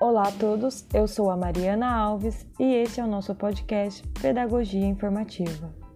Olá a todos, eu sou a Mariana Alves e este é o nosso podcast Pedagogia Informativa.